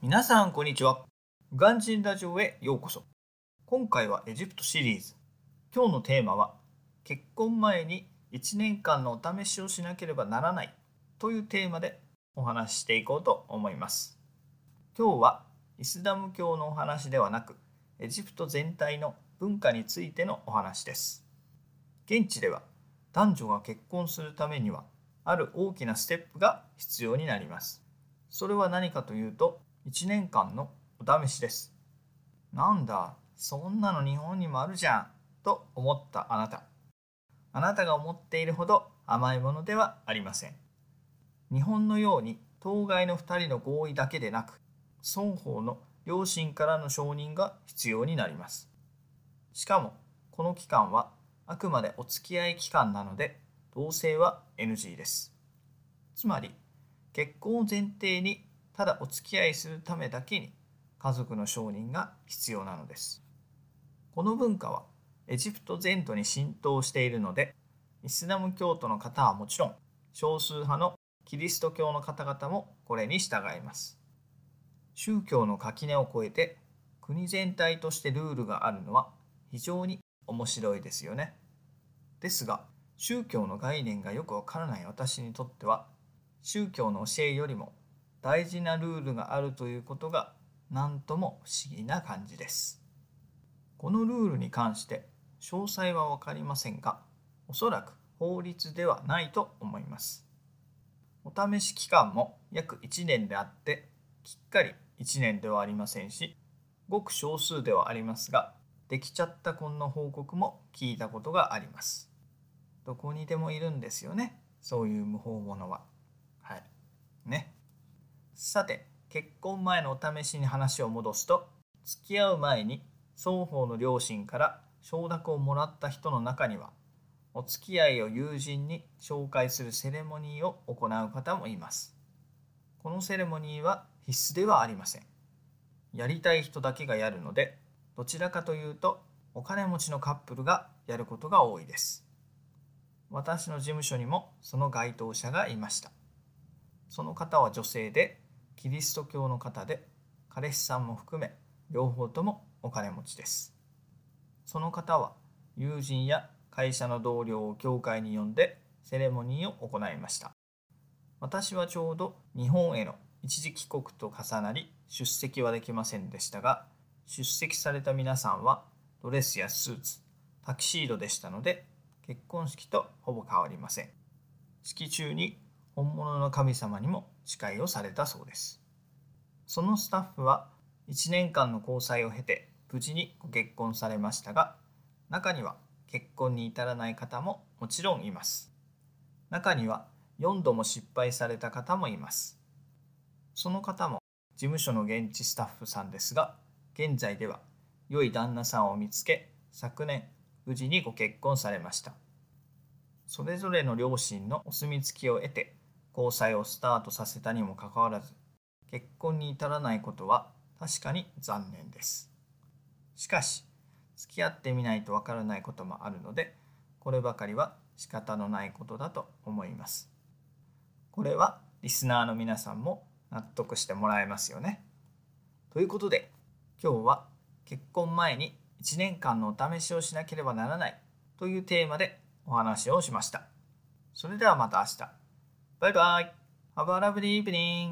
皆さんこんにちは。ガンジンラジオへようこそ。今回はエジプトシリーズ。今日のテーマは結婚前に1年間のお試しをしなければならないというテーマでお話ししていこうと思います。今日はイスラム教のお話ではなくエジプト全体の文化についてのお話です。現地では男女が結婚するためにはある大きなステップが必要になります。それは何かというと1年間のお試しです。なんだ、そんなの日本にもあるじゃんと思ったあなた。あなたが思っているほど甘いものではありません。日本のように当該の2人の合意だけでなく双方の両親からの承認が必要になります。しかもこの期間はあくまでお付き合い期間なので同棲は NG です。つまり結婚を前提にただお付き合いするためだけに家族の承認が必要なのです。この文化はエジプト全土に浸透しているのでイスラム教徒の方はもちろん少数派のキリスト教の方々もこれに従います。宗教の垣根を越えて国全体としてルールがあるのは非常に面白いですよね。ですが宗教の概念がよくわからない私にとっては宗教の教えよりも大事なルールがあるということが何とも不思議な感じです。このルールに関して詳細は分かりませんがおそらく法律ではないと思います。お試し期間も約1年であってきっかり1年ではありませんしごく少数ではありますができちゃった婚の報告も聞いたことがあります。どこにでもいるんですよねそういう無法者は。はい。ね。さて結婚前のお試しに話を戻すと付き合う前に双方の両親から承諾をもらった人の中にはお付き合いを友人に紹介するセレモニーを行う方もいます。このセレモニーは必須ではありません。やりたい人だけがやるのでどちらかというとお金持ちのカップルがやることが多いです。私の事務所にもその該当者がいました。その方は女性でキリスト教の方で彼氏さんも含め両方ともお金持ちです。その方は友人や会社の同僚を教会に呼んでセレモニーを行いました。私はちょうど日本への一時帰国と重なり出席はできませんでしたが出席された皆さんはドレスやスーツタキシードでしたので結婚式とほぼ変わりません式中に本物の神様にも誓いをされたそうです。そのスタッフは1年間の交際を経て無事にご結婚されましたが中には結婚に至らない方ももちろんいます。中には4度も失敗された方もいます。その方も事務所の現地スタッフさんですが現在では良い旦那さんを見つけ昨年無事にご結婚されました。それぞれの両親のお墨付きを得て交際をスタートさせたにもかかわらず結婚に至らないことは確かに残念ですしかし付き合ってみないとわからないこともあるのでこればかりは仕方のないことだと思いますこれはリスナーの皆さんも納得してもらえますよねということで今日は結婚前に1年間のお試しをしなければならないというテーマでお話をしました。それではまた明日。バイバイ !Have a lovely evening!